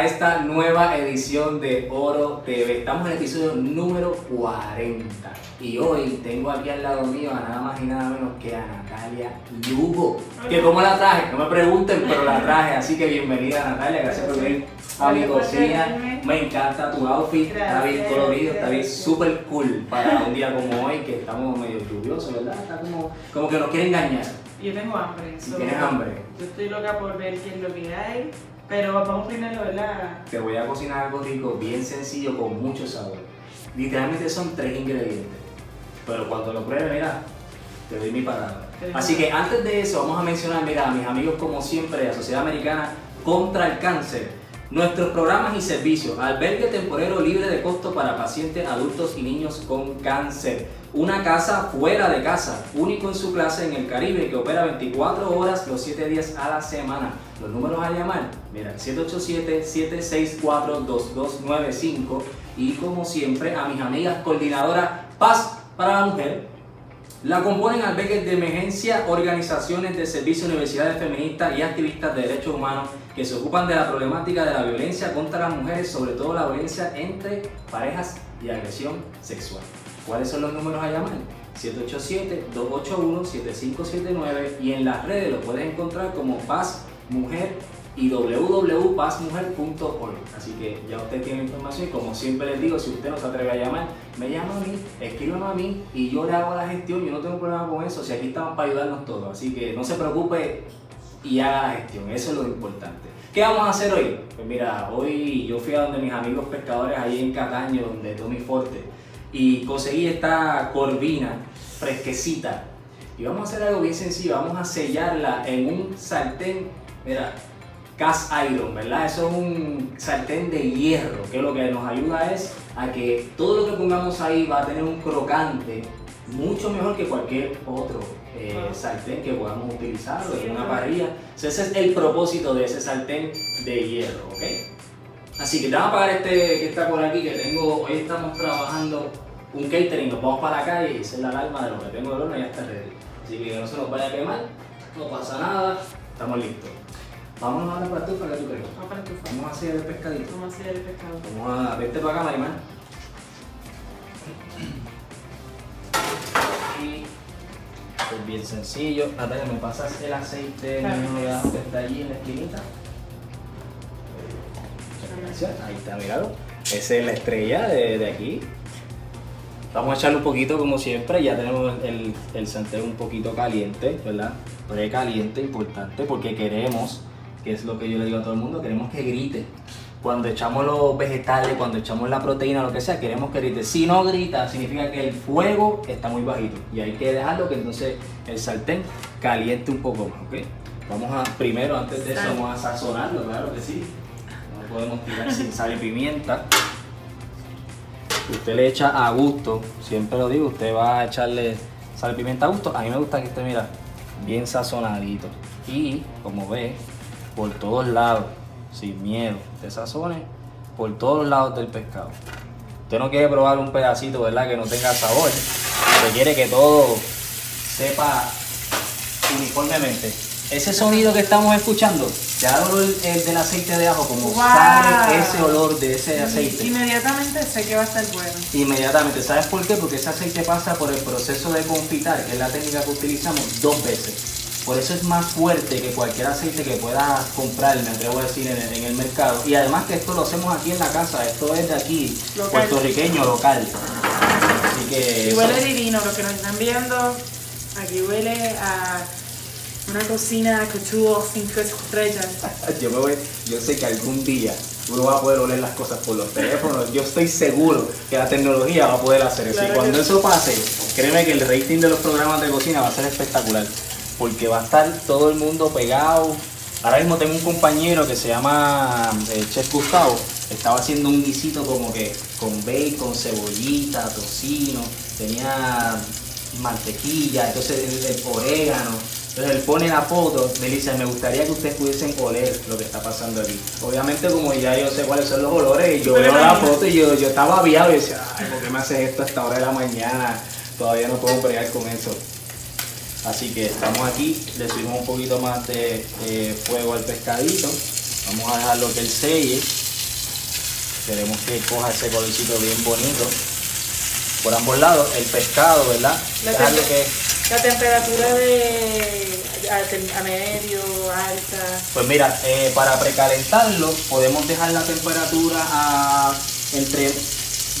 A esta nueva edición de Oro TV. Estamos en el episodio número 40. Y hoy tengo aquí al lado mío a nada más y nada menos que a Natalia Lugo. Que como la traje, no me pregunten, pero la traje. Así que bienvenida Natalia, gracias por venir a mi Gracias cocina. Me encanta tu outfit, está bien Gracias, colorido, está bien gracias. súper cool para un día como hoy que estamos medio lluviosos, ¿verdad? Está como, como que nos quiere engañar. Yo tengo hambre. Si so- tienes hambre. Yo estoy loca por ver qué es lo que hay. Pero vamos primero, ¿verdad? Te voy a cocinar algo rico, bien sencillo, con mucho sabor. Literalmente son tres ingredientes. Pero cuando lo pruebe, mira, te doy mi palabra. Así que antes de eso, vamos a mencionar, mira, a mis amigos como siempre de la Sociedad Americana contra el Cáncer. Nuestros programas y servicios. Albergue temporero libre de costo para pacientes adultos y niños con cáncer. Una casa fuera de casa, único en su clase en el Caribe que opera 24 horas los 7 días a la semana. Los números a llamar, mira, 787-764-2295 y como siempre a mis amigas coordinadoras Paz para la Mujer, la componen albergues de emergencia, organizaciones de servicio, universidades feministas y activistas de derechos humanos que se ocupan de la problemática de la violencia contra las mujeres, sobre todo la violencia entre parejas y agresión sexual. ¿Cuáles son los números a llamar? 787-281-7579 y en las redes lo puedes encontrar como Paz Mujer y www.pazmujer.org. Así que ya usted tiene información y como siempre les digo, si usted no se atreve a llamar, me llama a mí, escríbame a mí y yo le hago la gestión. Yo no tengo problema con eso, si aquí estamos para ayudarnos todos. Así que no se preocupe y haga la gestión, eso es lo importante. ¿Qué vamos a hacer hoy? Pues mira, hoy yo fui a donde mis amigos pescadores ahí en Cataño, donde Tommy Forte, y conseguí esta corvina fresquecita. Y vamos a hacer algo bien sencillo, vamos a sellarla en un sartén, mira, cast iron, ¿verdad? Eso es un sartén de hierro, que lo que nos ayuda es a que todo lo que pongamos ahí va a tener un crocante mucho mejor que cualquier otro eh, Ah. sartén que podamos utilizar o Sí, en una parrilla. Entonces, ese es el propósito de ese sartén de hierro, ¿ok? Así que te vamos a pagar este que está por aquí, que tengo, hoy estamos trabajando un catering, nos vamos para la calle y esa es la alarma de lo que tengo del horno ya está ready. Así que no se nos vaya a quemar, no pasa nada, estamos listos. Vámonos ahora para la estufa, ¿qué tú crees? Vamos para Vamos a hacer el pescadito. Vamos a hacer el pescado. Vamos a verte para acá, Marimar. Y es bien sencillo. Natalia, ¿me pasas el aceite Claro. de que está allí en la esquinita? Gracias. Ahí está, míralo. Esa es la estrella de, de aquí. Vamos a echarle un poquito como siempre, ya tenemos el, el un poquito caliente, ¿verdad? Precaliente, importante, porque queremos, que es lo que yo le digo a todo el mundo, queremos que grite. Cuando echamos los vegetales, cuando echamos la proteína, lo que sea, queremos que grite. Si no grita, significa que el fuego está muy bajito y hay que dejarlo que entonces el sartén caliente un poco más, ¿ok? Vamos a, primero, antes de eso, vamos a sazonarlo, claro que sí. No podemos tirar sin sal y pimienta. Usted le echa a gusto, siempre lo digo, usted va a echarle sal y pimienta a gusto. A mí me gusta que esté, mira, bien sazonadito. Y, como ve, por todos lados, sin miedo, te sazone por todos lados del pescado. Usted no quiere probar un pedacito, ¿verdad? Que no tenga sabor. Usted quiere que todo sepa uniformemente. Ese sonido que estamos escuchando, ya el el del aceite de ajo, como Wow. sale ese olor de ese aceite. Inmediatamente sé que va a estar bueno. Inmediatamente, ¿sabes por qué? Porque ese aceite pasa por el proceso de confitar, que es la técnica que utilizamos, dos veces. Por eso es más fuerte que cualquier aceite que puedas comprar, me atrevo a decir, en el, en el mercado. Y además que esto lo hacemos aquí en la casa, esto es de aquí, Local. puertorriqueño, local. Así que... Y eso- huele divino, los que nos están viendo, aquí huele a una cocina couture cinco estrellas. Yo, me voy, yo sé que algún día uno va a poder oler las cosas por los teléfonos. Yo estoy seguro que la tecnología va a poder hacer eso. Claro y cuando que eso pase, créeme que el rating de los programas de cocina va a ser espectacular. Porque va a estar todo el mundo pegado. Ahora mismo tengo un compañero que se llama eh, Chef Gustavo. Estaba haciendo un guisito como que con bacon, cebollita, tocino. Tenía mantequilla, entonces el, orégano. Entonces él pone la foto, me dice, me gustaría que ustedes pudiesen oler lo que está pasando aquí. Obviamente como ya yo sé cuáles son los olores, yo veo la foto y yo, yo estaba aviado y decía, ay, ¿por qué me haces esto a esta hora de la mañana? Todavía no puedo bregar con eso. Así que estamos aquí, le subimos un poquito más de eh, fuego al pescadito. Vamos a dejarlo que él selle. Queremos que coja ese colorcito bien bonito. Por ambos lados, el pescado, ¿verdad? La que temperatura de a medio, alta. Pues mira, eh, para precalentarlo podemos dejar la temperatura a entre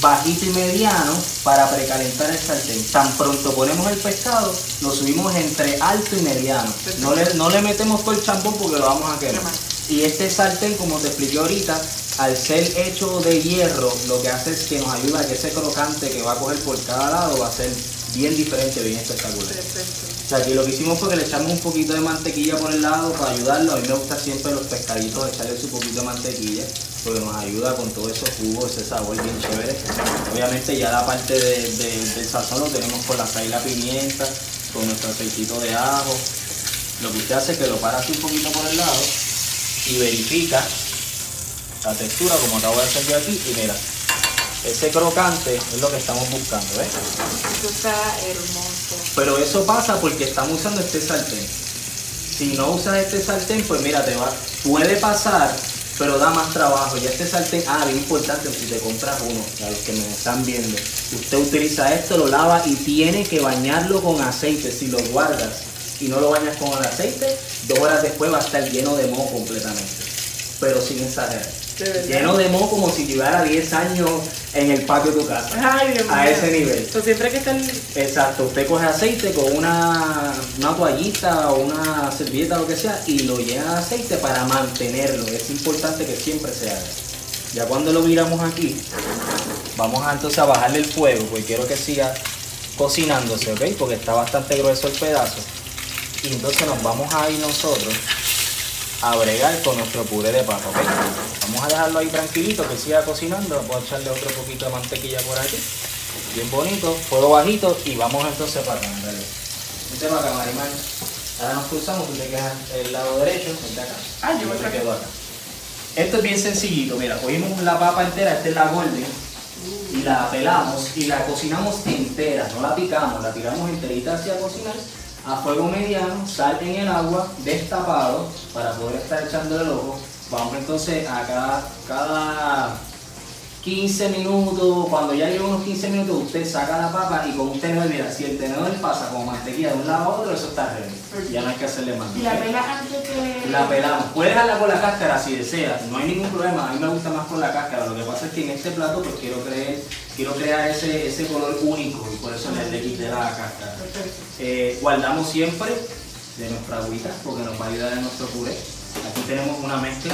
bajito y mediano para precalentar el sartén. Tan pronto ponemos el pescado, lo subimos entre alto y mediano. No le, no le metemos todo el champón porque lo vamos a quemar. Y este sartén, como te expliqué ahorita, al ser hecho de hierro, lo que hace es que nos ayuda a que ese crocante que va a coger por cada lado va a ser bien diferente, bien espectacular. Perfecto. O sea, que lo que hicimos fue que le echamos un poquito de mantequilla por el lado para ayudarlo. A mí me gusta siempre los pescaditos echarle su poquito de mantequilla porque nos ayuda con todos esos jugos, ese sabor bien chévere. Obviamente ya la parte de- de- del sazón lo tenemos con la sal y la pimienta, con nuestro aceitito de ajo. Lo que usted hace es que lo para así un poquito por el lado y verifica la textura como acabo de hacer yo aquí y mira, ese crocante es lo que estamos buscando, ¿ves? Esto está hermoso. Pero eso pasa porque estamos usando este sartén. Si no usas este sartén, pues mira, te va, puede pasar, pero da más trabajo. Y este sartén, ah, bien importante, si te compras uno, a los que me están viendo, usted utiliza esto, lo lava y tiene que bañarlo con aceite. Si lo guardas y no lo bañas con el aceite, dos horas después va a estar lleno de moho completamente. Pero sin exagerar. De. Lleno de moho como si llevara 10 años en el patio de tu casa. Ay, Dios mío. A ese nivel. Entonces, siempre que está el... Exacto, usted coge aceite con una, una toallita o una servilleta, lo que sea, y lo llena de aceite para mantenerlo. Es importante que siempre se haga. Ya cuando lo miramos aquí, vamos a entonces a bajarle el fuego, porque quiero que siga cocinándose, ¿ok? Porque está bastante grueso el pedazo. Y entonces nos vamos a ir nosotros a bregar con nuestro puré de papa, ¿ok? Vamos a dejarlo ahí tranquilito, que siga cocinando. Voy a echarle otro poquito de mantequilla por aquí. Bien bonito, fuego bajito y vamos entonces para acá. Vente para acá, Marimar. Ahora nos cruzamos, tú te quedas el lado derecho, vente acá. Ah, yo me quedo acá. Esto es bien sencillito, mira, cogimos la papa entera, esta es la golden, y la pelamos y la cocinamos entera, no la picamos, la tiramos enterita hacia cocinar a fuego mediano, sal en el agua, destapado, para poder estar echándole el ojo. Vamos entonces a cada, cada 15 minutos, cuando ya lleva unos 15 minutos, usted saca la papa y con un tenedor, mira, si el tenedor pasa como mantequilla de un lado a otro, eso está ready. Ya no hay que hacerle más. Y la ¿ok? pela antes que... La pelamos. Puedes dejarla con la cáscara si deseas, no hay ningún problema. A mí me gusta más con la cáscara. Lo que pasa es que en este plato pues quiero crear, quiero crear ese, ese color único y por eso le, le quité la cáscara. Eh, guardamos siempre de nuestra agüita porque nos va a ayudar en nuestro puré. Aquí tenemos una mezcla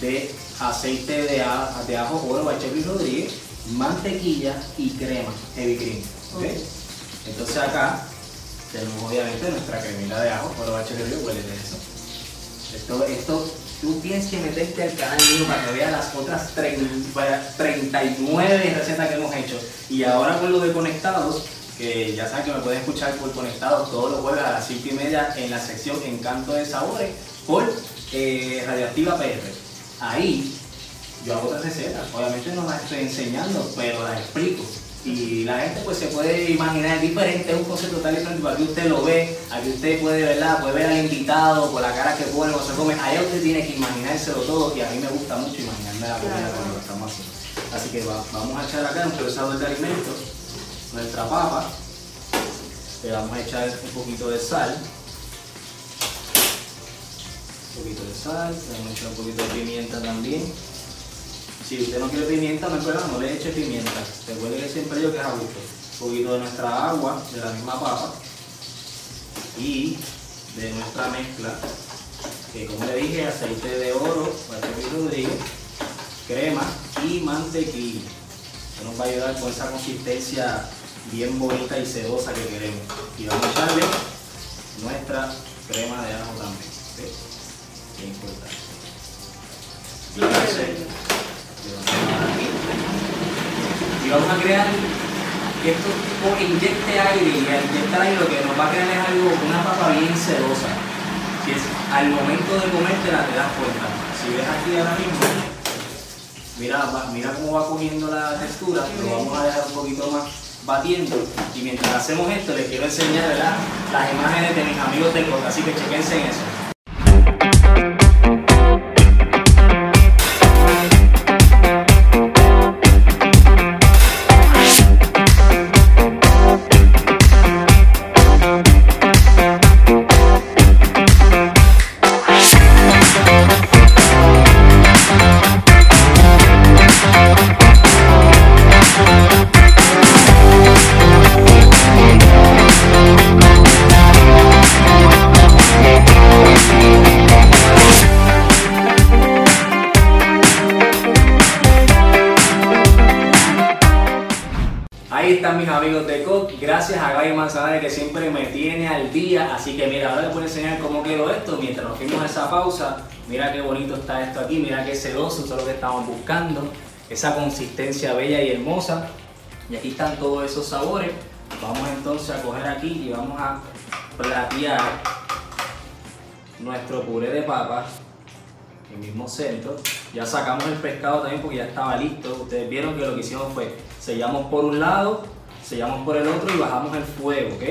de aceite de, a- de ajo oro Bacheli Rodríguez, mantequilla y crema, heavy cream. ¿ok? Ok. Entonces acá tenemos obviamente nuestra cremita de ajo oro Bacheli Rodríguez, huele de eso. Esto, esto, tú tienes que meterte al canal mío para que veas las otras 30 39 recetas que hemos hecho. Y ahora con lo de conectados, que ya saben que me pueden escuchar por conectados todos los jueves a las 5 y media en la sección Encanto de Sabores por eh, Radioactiva PR. Ahí yo hago otras recetas, obviamente no las estoy enseñando, pero las explico. Y la gente pues se puede imaginar diferente, es un concepto total diferente, aquí usted lo ve, aquí usted puede, ¿verdad? puede ver al invitado por la cara que pone se come, ahí usted tiene que imaginárselo todo y a mí me gusta mucho imaginarme la comida Claro. cuando lo estamos haciendo. Así que va- vamos a echar acá nuestro sabor de alimentos, nuestra papa, le vamos a echar un poquito de sal, Un poquito de sal, le vamos a echar un poquito de pimienta también. Si usted no quiere pimienta, no problema, no le eche pimienta. Recuerde que siempre yo que es a gusto. Un poquito de nuestra agua, de la misma papa. Y de nuestra mezcla, que como le dije, aceite de oro, Bachepi Rodríguez, crema y mantequilla. Esto nos va a ayudar con esa consistencia bien bonita y sedosa que queremos. Y vamos a echarle nuestra crema de ajo también. ¿ok? Bien importante. Y vamos a crear que esto inyecte aire y al inyectar aire lo que nos va a crear es algo, una papa bien sedosa. Si es al momento de comértela te das cuenta. Si ves aquí ahora mismo, mira, mira cómo va cogiendo la textura, lo vamos a dejar un poquito más batiendo. Y mientras hacemos esto, les quiero enseñar ¿verdad? las imágenes de mis amigos del podcast, así que chequense en eso. Ahí están mis amigos de COD. Gracias a Gaby Manzanares que siempre me tiene al día. Así que mira, ahora les voy a enseñar cómo quedó esto. Mientras nos fuimos a esa pausa, mira qué bonito está esto aquí. Mira qué sedoso, eso es lo que estamos buscando. Esa consistencia bella y hermosa. Y aquí están todos esos sabores. Vamos entonces a coger aquí y vamos a platear nuestro puré de papas el mismo centro. Ya sacamos el pescado también porque ya estaba listo. Ustedes vieron que lo que hicimos fue sellamos por un lado, sellamos por el otro y bajamos el fuego, ¿ok?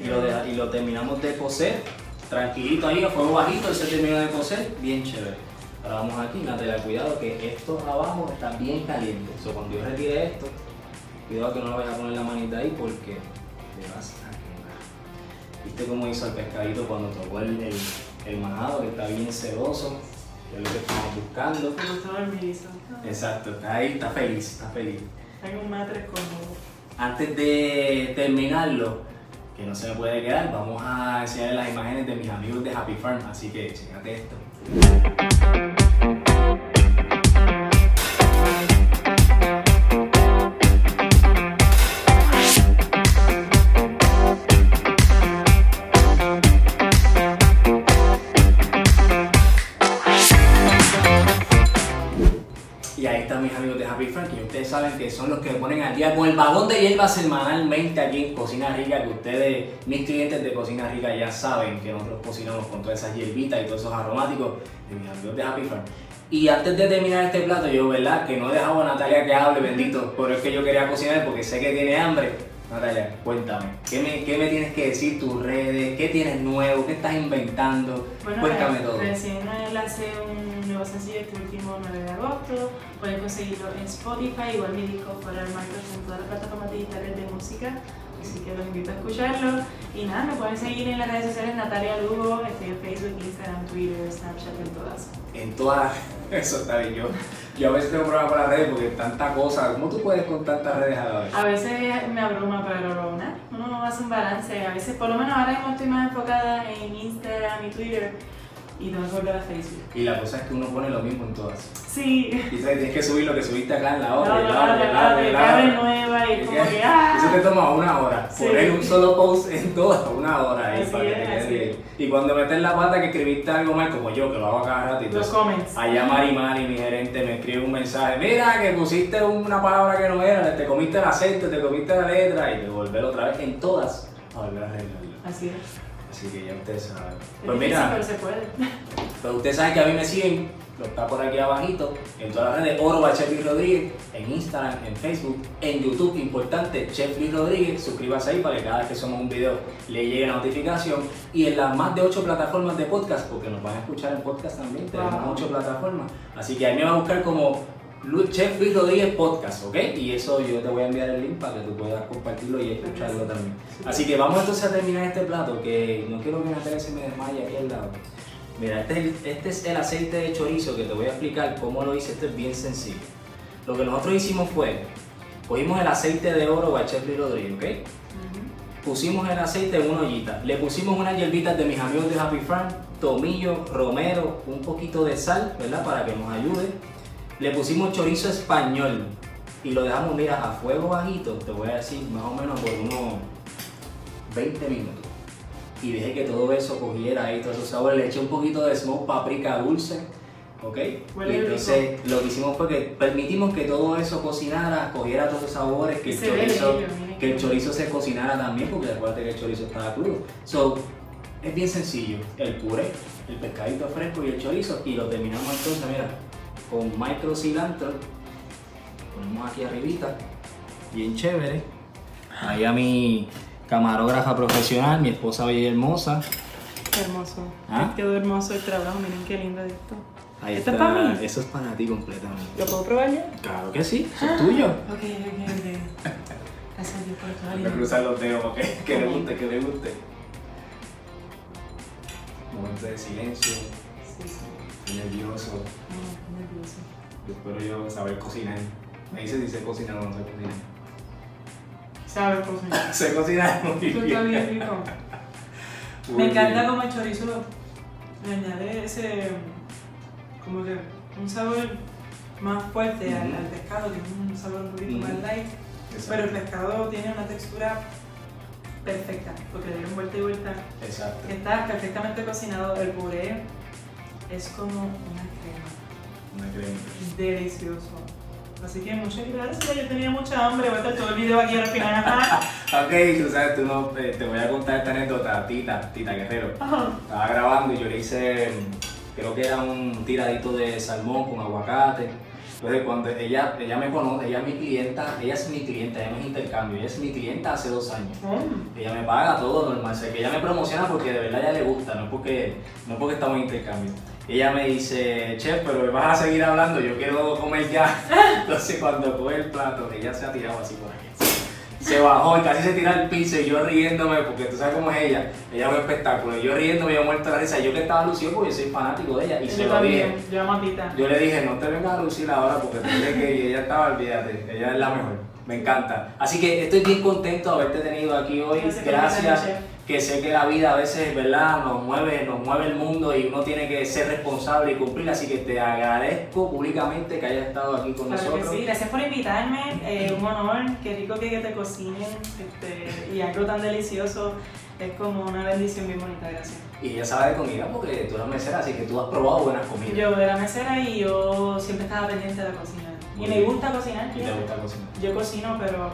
Y lo, y lo terminamos de cocer, tranquilito ahí, a fuego bajito, él se terminó de cocer, bien chévere. Ahora vamos aquí, Natalia, cuidado que esto abajo está bien caliente. So, cuando yo retire esto, cuidado que no lo vayas a poner la manita ahí porque te vas a quemar. ¿Viste cómo hizo el pescadito cuando tocó el, el, el majado que está bien sedoso? Que es lo que estamos buscando. Me gustó dormidizo. Exacto, está ahí, está feliz, está feliz. Tengo un matres como. Antes de terminarlo, que no se me puede quedar, vamos a enseñar las imágenes de mis amigos de Happy Farm, así que chécate esto. Hierbas semanalmente aquí en Cocina Rica, que ustedes, mis clientes de Cocina Rica, ya saben que nosotros cocinamos con todas esas hierbitas y todos esos aromáticos de mis amigos de Happy Farm. Y antes de terminar este plato, yo, ¿verdad? Que no he dejado a Natalia que hable, bendito, pero es que yo quería cocinar porque sé que tiene hambre. Natalia, cuéntame, ¿qué me, qué me tienes que decir tus redes? ¿Qué tienes nuevo? ¿Qué estás inventando? Bueno, Cuéntame re- todo. recién lancé un nuevo sencillo este último 9 de agosto. Pueden conseguirlo en Spotify, igual mi disco fuera el martes en todas las plataformas digitales de música. Así que los invito a escucharlo. Y nada, me pueden seguir en las redes sociales Natalia Lugo, estoy en Facebook, Instagram, Twitter, Snapchat, en todas. En todas, eso está bien. Yo, yo a veces tengo problemas con las redes porque tanta cosa. ¿Cómo tú puedes con tantas redes a la vez? A veces me abruma, pero nada, uno hace un balance. A veces, por lo menos ahora mismo estoy más enfocada en Instagram y Twitter y tengo que volver a Facebook. Y la cosa es que uno pone lo mismo en todas. Sí, Y tienes que subir lo que subiste acá en la no, otra. y no, la no, otra, la otra, no, la nueva y Y como que- ¡ah! Eso te toma una hora. Sí. Poner un solo post en todas, una hora ahí para que es, te. Y cuando metes la pata que escribiste algo mal, como yo, que lo hago cada rato y Los comments. Allá Mari Mari, mi gerente, me escribe un mensaje. Mira, que pusiste una palabra que no era, te comiste el acento, te comiste la letra y te volver otra vez en todas a volver a arreglarlo. Así es. Así que ya ustedes saben. Es Pues mira, pero se puede. pues ustedes saben que a mí me siguen, lo está por aquí abajito, en todas las redes, Oro Chef Luis Rodríguez, en Instagram, en Facebook, en YouTube, importante, Chef Luis Rodríguez, suscríbase ahí para que cada vez que somos un video le llegue la notificación y en las más de 8 plataformas de podcast, porque nos van a escuchar en podcast también, tenemos Wow. 8 plataformas, así que ahí me va a buscar como Chef Luis Rodríguez Podcast, ¿ok? Y eso yo te voy a enviar el link para que tú puedas compartirlo y escucharlo también. Así que vamos entonces a terminar este plato, que no quiero que Natalia se me desmaye aquí al lado. Mira, este es, el, este es el aceite de chorizo que te voy a explicar cómo lo hice. Esto es bien sencillo. Lo que nosotros hicimos fue, cogimos el aceite de oro by Chef Luis Rodríguez, ¿ok? Pusimos el aceite en una ollita. Le pusimos unas hierbitas de mis amigos de Happy Farm, tomillo, romero, un poquito de sal, ¿verdad? Para que nos ayude. Le pusimos chorizo español y lo dejamos, mira, a fuego bajito, te voy a decir, más o menos por unos 20 minutos. Y dejé que todo eso cogiera ahí todos esos sabores. Le eché un poquito de smoke paprika dulce, ¿ok? Huele y entonces lo que hicimos fue que permitimos que todo eso cocinara, cogiera todos esos sabores, que el, chorizo, bello, que el chorizo se cocinara también, porque acuérdate que el chorizo estaba crudo. So, es bien sencillo, el puré, el pescadito fresco y el chorizo, y lo terminamos entonces, mira, con micro cilantro, ponemos aquí arribita, bien chévere. Ahí a mi camarógrafa profesional, mi esposa bella y hermosa. Qué hermoso. ¿Ah? Quedó hermoso el trabajo, miren qué lindo esto. Ahí ¿Esto está, es para mí? Eso es para ti completamente. ¿Lo puedo probar ya? Claro que sí, eso es tuyo. Ok, ok, ok. Gracias a Dios por toda la Voy a cruzar los dedos, ok, que le guste, que le guste. Momento de silencio, Sí, sí. Nervioso. No, nerviosa. Yo espero yo saber cocinar. Me dice si sé cocinar o no sé cocinar. Sabe cocinar. sé cocinar muy Esto está bien. bien rico. Muy Me encanta bien. como el chorizo le añade ese, como que un sabor más fuerte al, al pescado, tiene un sabor un poquito más light, Exacto. pero el pescado tiene una textura perfecta, porque le dieron vuelta y vuelta. Exacto. Está perfectamente cocinado, el puré es como una crema, Una crema. delicioso. Así que muchas gracias, yo tenía mucha hambre, voy a estar todo el video aquí al final. Ok, tú sabes, tú no, eh, te voy a contar esta anécdota, Tita, Tita Guerrero. Ajá. Estaba grabando y yo le hice, creo que era un tiradito de salmón con aguacate. Entonces cuando ella, ella me conoce, ella es mi clienta, ella es mi clienta, ella es intercambio, ella es mi clienta hace dos años. Mm. Ella me paga todo normal, o sea, que ella me promociona porque de verdad a ella le gusta, no porque, no porque estamos en intercambio. Ella me dice, chef, pero me vas a seguir hablando, yo quiero comer ya. Entonces cuando coge el plato, ella se ha tirado así por aquí. Se bajó y casi se tira al piso y yo riéndome, porque tú sabes cómo es ella, ella es un espectáculo. Yo riéndome, yo muerto la risa, yo que estaba lucido porque yo soy fanático de ella y se Yo lo dije. yo le dije, no te vengas a lucir ahora porque tú crees que ella estaba, olvídate, ella es la mejor. Me encanta. Así que estoy bien contento de haberte tenido aquí hoy. Gracias. Que sé que la vida a veces, ¿verdad? Nos mueve, nos mueve el mundo y uno tiene que ser responsable y cumplir. Así que te agradezco públicamente que hayas estado aquí con Claro que nosotros. sí, gracias por invitarme, eh, un honor, qué rico que, que te cocinen este, y algo tan delicioso, es como una bendición bien bonita, gracias. Y ella sabe de comida porque tú eres mesera, así que tú has probado buenas comidas. Yo era mesera y yo siempre estaba pendiente de la cocina. Y Muy me bien. gusta cocinar, Y te gusta cocinar. Yo cocino, pero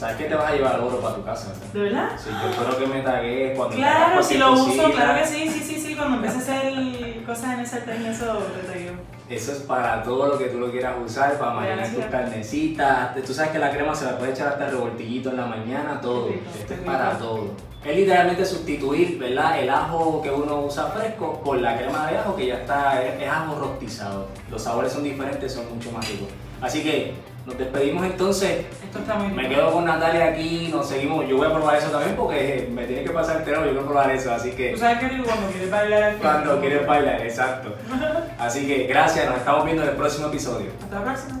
¿Sabes que te vas a llevar oro para tu casa? ¿de verdad? Sí, yo espero que me tagues cuando Claro, si lo uso, claro que sí, sí, sí, sí, cuando empiece a hacer cosas en el sartén, eso te traigo. Eso es para todo lo que tú lo quieras usar, para marinar tus carnecitas. Tú sabes que la crema se la puede echar hasta revoltillito en la mañana, todo. Qué rico, Esto qué es para todo. Es literalmente sustituir, ¿verdad? El ajo que uno usa fresco por la crema de ajo que ya está, es, es ajo rostizado. Los sabores son diferentes, son mucho más ricos. Así que nos despedimos entonces. Esto está muy Me quedo con Natalia aquí, nos seguimos. Yo voy a probar eso también porque me tiene que pasar el terreno, yo quiero probar eso. Así que Tú sabes que rico cuando quieres bailar cuando quieres bailar, exacto. Así que gracias, nos estamos viendo en el próximo episodio. Hasta la próxima.